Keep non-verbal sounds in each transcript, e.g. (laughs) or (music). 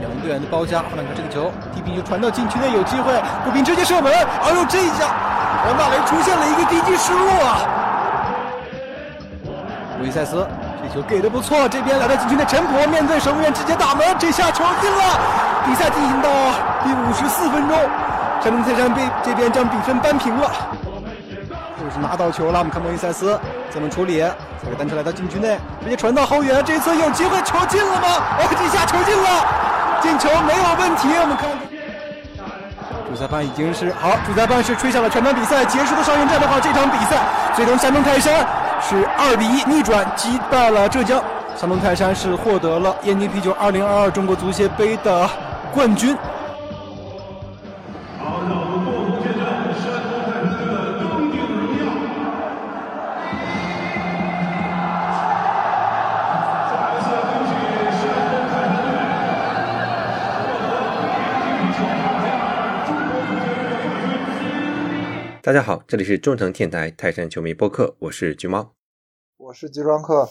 两队员的包夹，换了个这个球，地平就传到禁区内，有机会，步兵直接射门，哎呦这一下，王大雷出现了一个低级失误啊！路易塞斯这球给的不错，这边来到禁区内，陈普面对守门员直接打门，这下球进了，比赛进行到第五十四分钟，山东泰山被这边将比分扳平了。又是拿到球了，我们看路易塞斯怎么处理，这个单车来到禁区内，直接传到后援，这次有机会，球进了吗？哦，(laughs) 这下球进了。进球没有问题，我们看主裁判已经是好，主裁判是吹响了全场比赛结束的哨音。这样的话，这场比赛最终山东泰山是二比一逆转击败了浙江，山东泰山是获得了燕京啤酒二零二二中国足协杯的冠军。大家好，这里是中诚电台泰山球迷播客，我是橘猫，我是吉装客。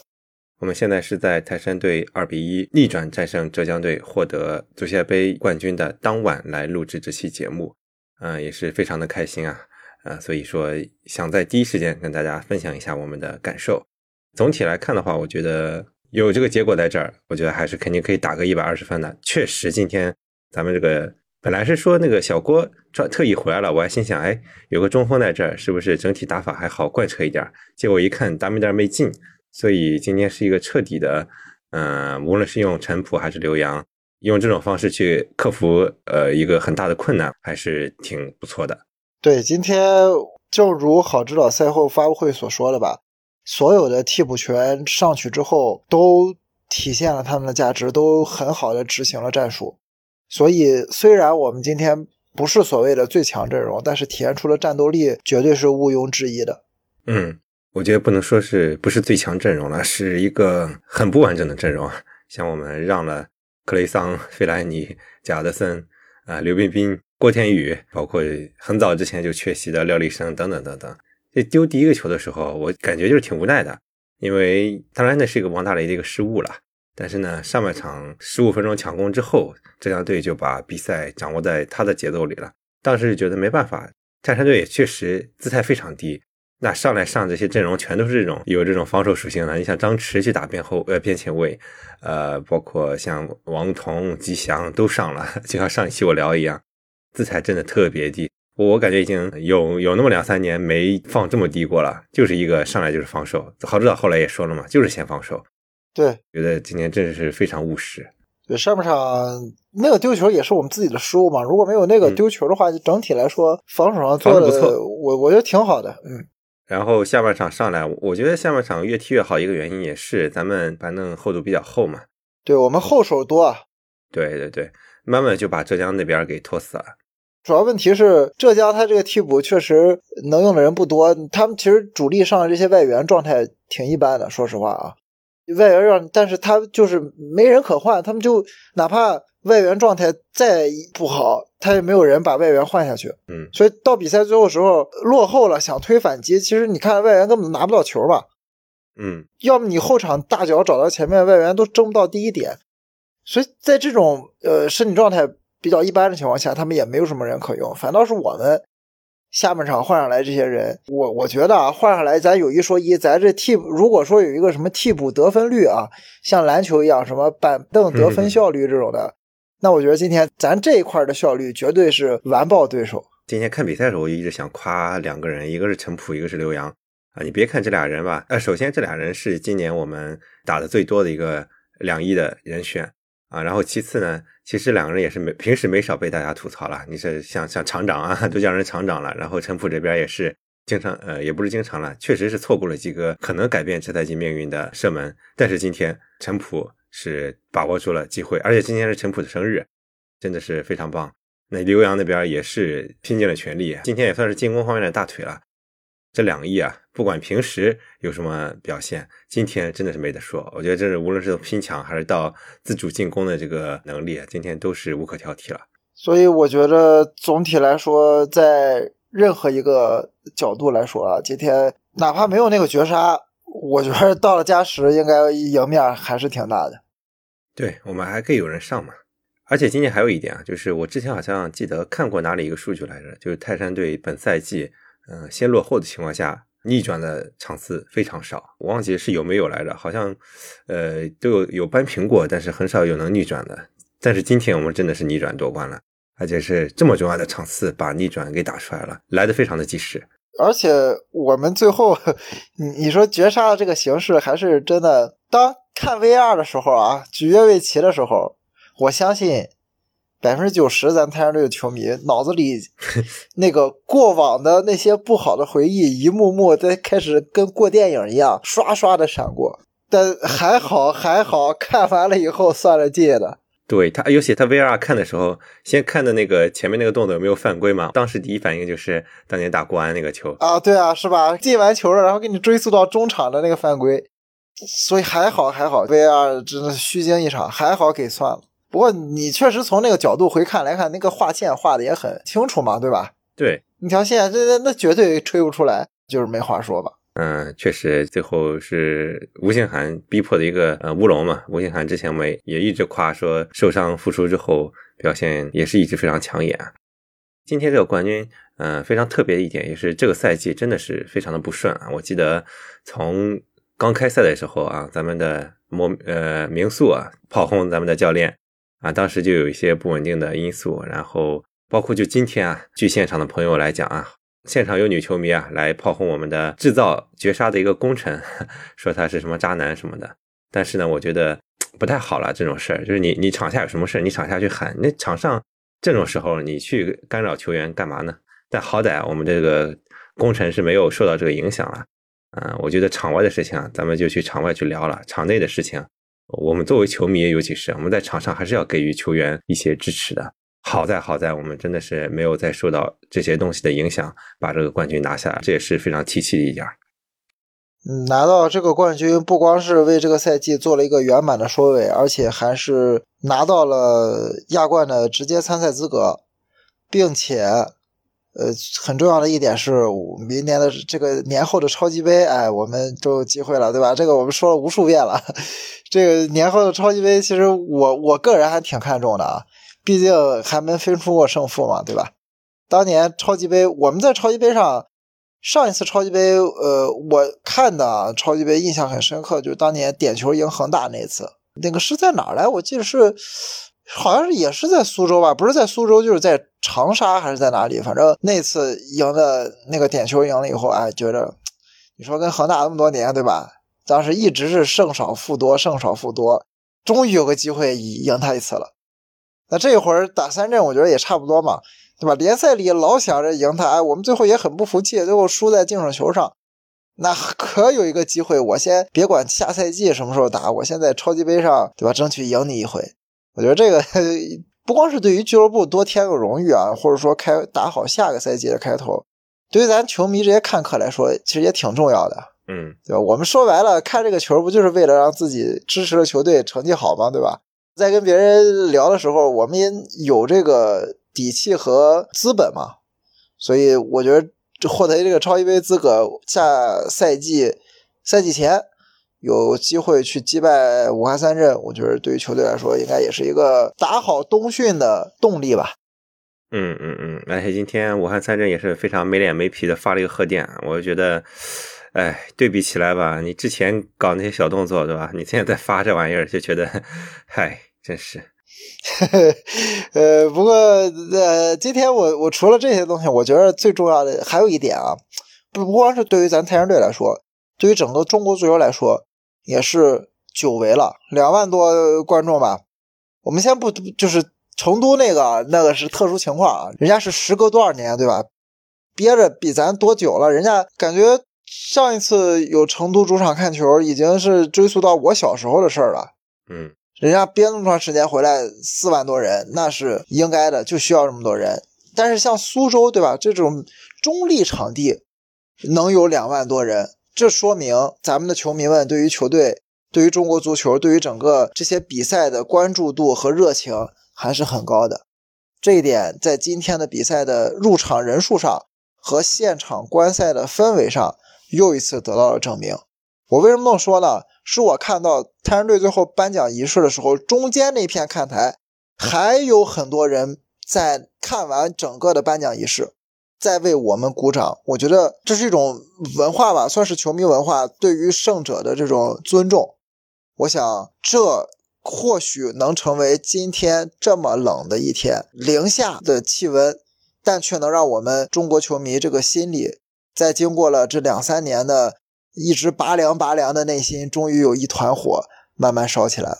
我们现在是在泰山队二比一逆转战胜浙江队，获得足协杯冠军的当晚来录制这期节目，嗯，也是非常的开心啊，呃，所以说想在第一时间跟大家分享一下我们的感受。总体来看的话，我觉得有这个结果在这儿，我觉得还是肯定可以打个一百二十分的。确实，今天咱们这个。本来是说那个小郭专特意回来了，我还心想，哎，有个中锋在这儿，是不是整体打法还好贯彻一点？结果一看，达米点没进，所以今天是一个彻底的，嗯，无论是用陈普还是刘洋，用这种方式去克服呃一个很大的困难，还是挺不错的。对，今天正如郝指导赛后发布会所说的吧，所有的替补权上去之后，都体现了他们的价值，都很好的执行了战术。所以，虽然我们今天不是所谓的最强阵容，但是体现出了战斗力，绝对是毋庸置疑的。嗯，我觉得不能说是不是最强阵容了，是一个很不完整的阵容。像我们让了克雷桑、费莱尼、贾德森啊、刘彬彬、郭天宇，包括很早之前就缺席的廖立生等等等等。这丢第一个球的时候，我感觉就是挺无奈的，因为当然那是一个王大雷的一个失误了。但是呢，上半场十五分钟抢攻之后，浙江队就把比赛掌握在他的节奏里了。当时觉得没办法，泰山队也确实姿态非常低。那上来上这些阵容全都是这种有这种防守属性的。你像张弛去打边后呃边前卫，呃，包括像王彤、吉祥都上了，就像上一期我聊一样，姿态真的特别低。我感觉已经有有那么两三年没放这么低过了，就是一个上来就是防守。郝指导后来也说了嘛，就是先防守。对，觉得今年真的是非常务实。对，上半场那个丢球也是我们自己的失误嘛。如果没有那个丢球的话，整体来说防守上做的不错，我我觉得挺好的。嗯。然后下半场上来，我觉得下半场越踢越好，一个原因也是咱们反正厚度比较厚嘛。对我们后手多。啊。对对对，慢慢就把浙江那边给拖死了。主要问题是浙江他这个替补确实能用的人不多，他们其实主力上的这些外援状态挺一般的，说实话啊。外援让，但是他就是没人可换，他们就哪怕外援状态再不好，他也没有人把外援换下去。嗯，所以到比赛最后时候落后了，想推反击，其实你看外援根本拿不到球吧？嗯，要么你后场大脚找到前面，外援都争不到第一点，所以在这种呃身体状态比较一般的情况下，他们也没有什么人可用，反倒是我们。下半场换上来这些人，我我觉得啊，换上来咱有一说一，咱这替如果说有一个什么替补得分率啊，像篮球一样什么板凳得分效率这种的，那我觉得今天咱这一块的效率绝对是完爆对手。今天看比赛的时候，我一直想夸两个人，一个是陈普，一个是刘洋啊。你别看这俩人吧，呃，首先这俩人是今年我们打的最多的一个两亿的人选啊，然后其次呢。其实两个人也是没平时没少被大家吐槽了。你是像像厂长啊，(laughs) 都叫人厂长了。然后陈普这边也是经常，呃，也不是经常了，确实是错过了几个可能改变这赛季命运的射门。但是今天陈普是把握住了机会，而且今天是陈普的生日，真的是非常棒。那刘洋那边也是拼尽了全力，今天也算是进攻方面的大腿了。这两翼啊，不管平时有什么表现，今天真的是没得说。我觉得这是无论是拼抢还是到自主进攻的这个能力，今天都是无可挑剔了。所以我觉得总体来说，在任何一个角度来说啊，今天哪怕没有那个绝杀，我觉得到了加时，应该赢面还是挺大的。对我们还可以有人上嘛。而且今年还有一点啊，就是我之前好像记得看过哪里一个数据来着，就是泰山队本赛季，嗯，先落后的情况下逆转的场次非常少，我忘记是有没有来着，好像，呃，都有有扳平过，但是很少有能逆转的。但是今天我们真的是逆转夺冠了，而且是这么重要的场次把逆转给打出来了，来的非常的及时。而且我们最后，你你说绝杀的这个形式还是真的，当看 VR 的时候啊，举越位旗的时候。我相信百分之九十咱太阳队的球迷脑子里 (laughs) 那个过往的那些不好的回忆一幕幕在开始跟过电影一样刷刷的闪过，但还好还好看完了以后算了记的。对他，尤其他 VR 看的时候，先看的那个前面那个动作有没有犯规嘛？当时第一反应就是当年打国安那个球啊，对啊，是吧？进完球了，然后给你追溯到中场的那个犯规，所以还好还好，VR 真的虚惊一场，还好给算了。不过你确实从那个角度回看来看，那个画线画的也很清楚嘛，对吧？对，那条线这那那绝对吹不出来，就是没话说吧。嗯，确实，最后是吴兴涵逼迫的一个呃乌龙嘛。吴兴涵之前我们也一直夸说受伤复出之后表现也是一直非常抢眼。今天这个冠军，嗯，非常特别的一点也是这个赛季真的是非常的不顺啊。我记得从刚开赛的时候啊，咱们的魔呃名宿啊炮轰咱们的教练。啊，当时就有一些不稳定的因素，然后包括就今天啊，据现场的朋友来讲啊，现场有女球迷啊来炮轰我们的制造绝杀的一个功臣，(laughs) 说他是什么渣男什么的。但是呢，我觉得不太好了，这种事儿就是你你场下有什么事儿，你场下去喊，那场上这种时候你去干扰球员干嘛呢？但好歹我们这个功臣是没有受到这个影响了。嗯，我觉得场外的事情啊，咱们就去场外去聊了，场内的事情。我们作为球迷，尤其是我们在场上，还是要给予球员一些支持的。好在好在，我们真的是没有再受到这些东西的影响，把这个冠军拿下，这也是非常提气的一点。嗯，拿到这个冠军，不光是为这个赛季做了一个圆满的收尾，而且还是拿到了亚冠的直接参赛资格，并且。呃，很重要的一点是，明年的这个年后的超级杯，哎，我们都有机会了，对吧？这个我们说了无数遍了。(laughs) 这个年后的超级杯，其实我我个人还挺看重的啊，毕竟还没分出过胜负嘛，对吧？当年超级杯，我们在超级杯上，上一次超级杯，呃，我看的超级杯印象很深刻，就是当年点球赢恒大那次，那个是在哪儿来？我记得是。好像是也是在苏州吧，不是在苏州，就是在长沙还是在哪里？反正那次赢的那个点球赢了以后，哎，觉得你说跟恒大那么多年，对吧？当时一直是胜少负多，胜少负多，终于有个机会赢他一次了。那这一会儿打三阵，我觉得也差不多嘛，对吧？联赛里老想着赢他，哎，我们最后也很不服气，最后输在净胜球上。那可有一个机会，我先别管下赛季什么时候打，我先在超级杯上，对吧？争取赢你一回。我觉得这个不光是对于俱乐部多添个荣誉啊，或者说开打好下个赛季的开头，对于咱球迷这些看客来说，其实也挺重要的，嗯，对吧？我们说白了，看这个球不就是为了让自己支持的球队成绩好吗？对吧？在跟别人聊的时候，我们也有这个底气和资本嘛，所以我觉得获得这个超级杯资格，下赛季赛季前。有机会去击败武汉三镇，我觉得对于球队来说，应该也是一个打好冬训的动力吧。嗯嗯嗯，而且今天武汉三镇也是非常没脸没皮的发了一个贺电，我觉得，哎，对比起来吧，你之前搞那些小动作，对吧？你现在在发这玩意儿，就觉得，嗨，真是。(laughs) 呃，不过呃，今天我我除了这些东西，我觉得最重要的还有一点啊，不不光是对于咱太阳队来说，对于整个中国足球来说。也是久违了，两万多观众吧。我们先不就是成都那个那个是特殊情况啊，人家是时隔多少年对吧？憋着比咱多久了？人家感觉上一次有成都主场看球，已经是追溯到我小时候的事儿了。嗯，人家憋那么长时间回来四万多人，那是应该的，就需要这么多人。但是像苏州对吧？这种中立场地能有两万多人。这说明咱们的球迷们对于球队、对于中国足球、对于整个这些比赛的关注度和热情还是很高的。这一点在今天的比赛的入场人数上和现场观赛的氛围上又一次得到了证明。我为什么这么说呢？是我看到太阳队最后颁奖仪式的时候，中间那片看台还有很多人在看完整个的颁奖仪式，在为我们鼓掌。我觉得这是一种文化吧，算是球迷文化对于胜者的这种尊重。我想这或许能成为今天这么冷的一天，零下的气温，但却能让我们中国球迷这个心里，在经过了这两三年的一直拔凉拔凉的内心，终于有一团火慢慢烧起来了。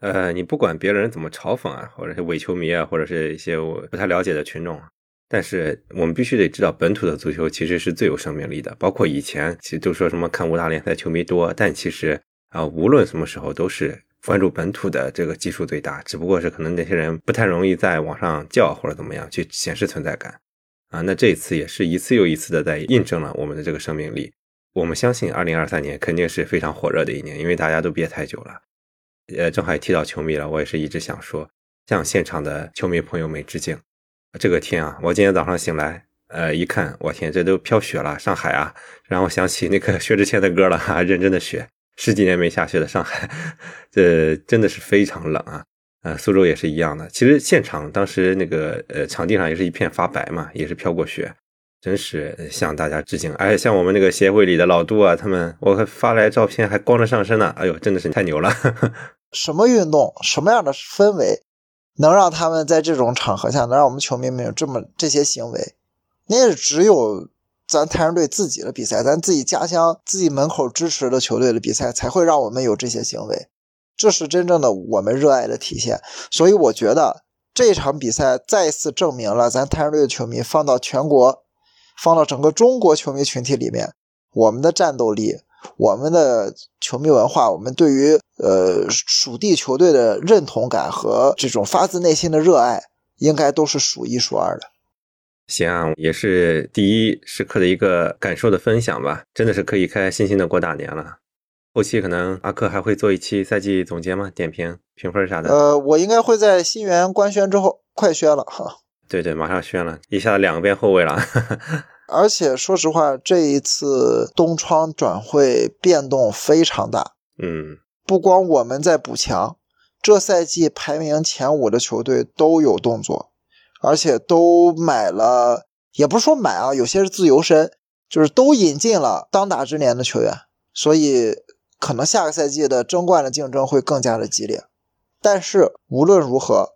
呃，你不管别人怎么嘲讽啊，或者是伪球迷啊，或者是一些我不太了解的群众，但是我们必须得知道，本土的足球其实是最有生命力的。包括以前其实都说什么看五大联赛球迷多，但其实啊，无论什么时候都是关注本土的这个基数最大，只不过是可能那些人不太容易在网上叫或者怎么样去显示存在感啊。那这一次也是一次又一次的在印证了我们的这个生命力。我们相信，二零二三年肯定是非常火热的一年，因为大家都憋太久了。呃，正好也提到球迷了，我也是一直想说，向现场的球迷朋友们致敬。这个天啊，我今天早上醒来，呃，一看，我天，这都飘雪了，上海啊，让我想起那个薛之谦的歌了哈，(laughs) 认真的雪，十几年没下雪的上海，(laughs) 这真的是非常冷啊。呃，苏州也是一样的，其实现场当时那个呃场地上也是一片发白嘛，也是飘过雪。真是向大家致敬！哎，像我们那个协会里的老杜啊，他们我还发来照片还光着上身呢。哎呦，真的是太牛了！(laughs) 什么运动，什么样的氛围，能让他们在这种场合下，能让我们球迷们有这么这些行为？那也只有咱太阳队自己的比赛，咱自己家乡、自己门口支持的球队的比赛，才会让我们有这些行为。这是真正的我们热爱的体现。所以，我觉得这场比赛再次证明了咱太阳队的球迷放到全国。放到整个中国球迷群体里面，我们的战斗力、我们的球迷文化、我们对于呃属地球队的认同感和这种发自内心的热爱，应该都是数一数二的。行啊，也是第一时刻的一个感受的分享吧，真的是可以开开心心的过大年了。后期可能阿克还会做一期赛季总结吗？点评、评分啥的？呃，我应该会在新源官宣之后快宣了哈。对对，马上宣了，一下子两个边后卫了。(laughs) 而且说实话，这一次东窗转会变动非常大。嗯，不光我们在补强，这赛季排名前五的球队都有动作，而且都买了，也不是说买啊，有些是自由身，就是都引进了当打之年的球员。所以可能下个赛季的争冠的竞争会更加的激烈。但是无论如何。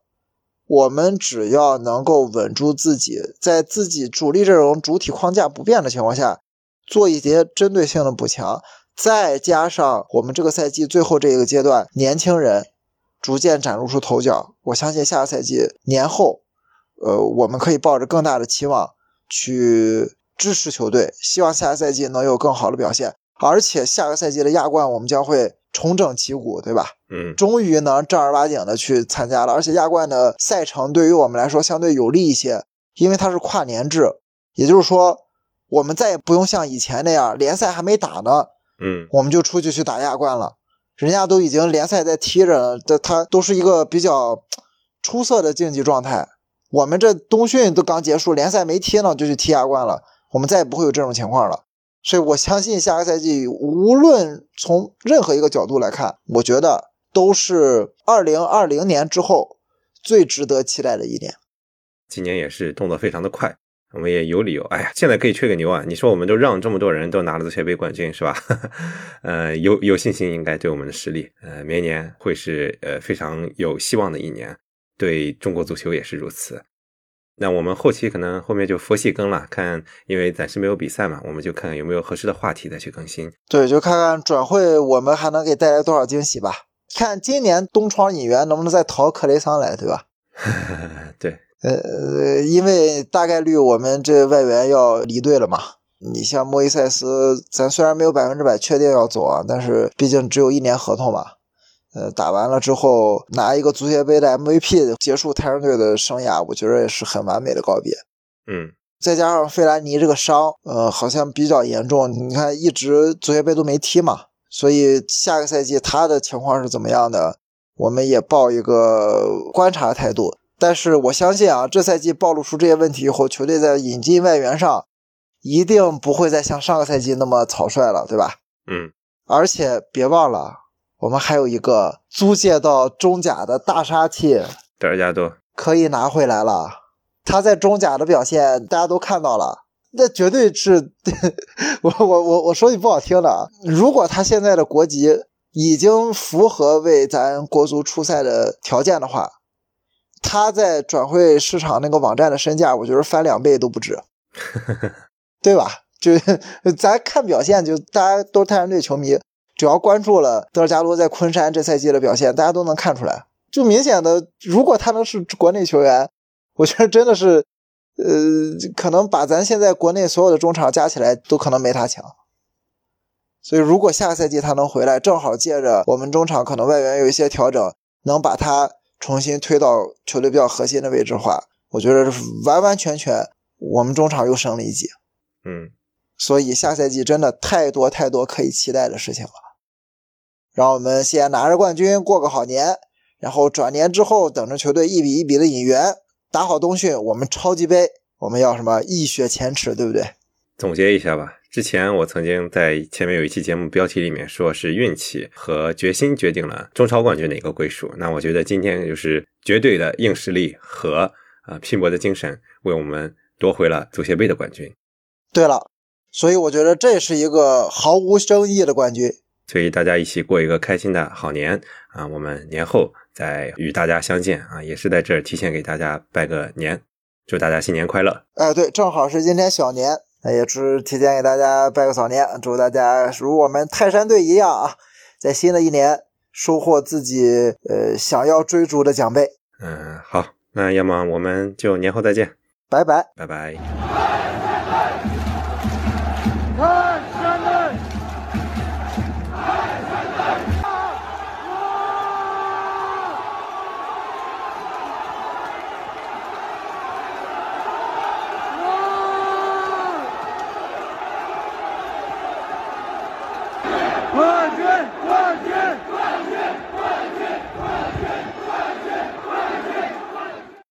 我们只要能够稳住自己，在自己主力阵容主体框架不变的情况下，做一些针对性的补强，再加上我们这个赛季最后这一个阶段年轻人逐渐崭露出头角，我相信下个赛季年后，呃，我们可以抱着更大的期望去支持球队，希望下个赛季能有更好的表现，而且下个赛季的亚冠我们将会。重整旗鼓，对吧？嗯，终于能正儿八经的去参加了，而且亚冠的赛程对于我们来说相对有利一些，因为它是跨年制，也就是说，我们再也不用像以前那样联赛还没打呢，嗯，我们就出去去打亚冠了，人家都已经联赛在踢着，这他都是一个比较出色的竞技状态，我们这冬训都刚结束，联赛没踢呢就去踢亚冠了，我们再也不会有这种情况了。所以我相信下个赛季，无论从任何一个角度来看，我觉得都是二零二零年之后最值得期待的一年。今年也是动作非常的快，我们也有理由。哎呀，现在可以吹个牛啊！你说我们都让这么多人都拿了足协杯冠军，是吧？(laughs) 呃，有有信心，应该对我们的实力，呃，明年会是呃非常有希望的一年，对中国足球也是如此。那我们后期可能后面就佛系更了，看，因为暂时没有比赛嘛，我们就看看有没有合适的话题再去更新。对，就看看转会我们还能给带来多少惊喜吧。看今年东窗引援能不能再淘克雷桑来，对吧？(laughs) 对，呃，因为大概率我们这外援要离队了嘛。你像莫伊塞斯，咱虽然没有百分之百确定要走啊，但是毕竟只有一年合同嘛。呃，打完了之后拿一个足协杯的 MVP 结束太阳队的生涯，我觉得也是很完美的告别。嗯，再加上费兰尼这个伤，呃，好像比较严重，你看一直足协杯都没踢嘛，所以下个赛季他的情况是怎么样的，我们也抱一个观察态度。但是我相信啊，这赛季暴露出这些问题以后，球队在引进外援上一定不会再像上个赛季那么草率了，对吧？嗯。而且别忘了，我们还有一个租借到中甲的大杀器德尔加多，可以拿回来了。他在中甲的表现，大家都看到了，那绝对是，(laughs) 我我我我说句不好听的啊，如果他现在的国籍已经符合为咱国足出赛的条件的话，他在转会市场那个网站的身价，我觉得翻两倍都不止，(laughs) 对吧？就 (laughs) 咱看表现，就大家都是泰山队球迷，只要关注了德尔加多在昆山这赛季的表现，大家都能看出来，就明显的，如果他能是国内球员，我觉得真的是，呃，可能把咱现在国内所有的中场加起来都可能没他强。所以，如果下个赛季他能回来，正好借着我们中场可能外援有一些调整，能把他重新推到球队比较核心的位置的话，我觉得完完全全我们中场又升了一级。嗯。所以下赛季真的太多太多可以期待的事情了。让我们先拿着冠军过个好年，然后转年之后等着球队一笔一笔的引援，打好冬训，我们超级杯我们要什么一雪前耻，对不对？总结一下吧。之前我曾经在前面有一期节目标题里面说是运气和决心决定了中超冠军的一个归属。那我觉得今天就是绝对的硬实力和啊拼搏的精神，为我们夺回了足协杯的冠军。对了。所以我觉得这是一个毫无争议的冠军。所以大家一起过一个开心的好年啊！我们年后再与大家相见啊！也是在这儿提前给大家拜个年，祝大家新年快乐！哎，对，正好是今天小年，那也是提前给大家拜个早年，祝大家如我们泰山队一样啊，在新的一年收获自己呃想要追逐的奖杯。嗯，好，那要么我们就年后再见，拜拜，拜拜。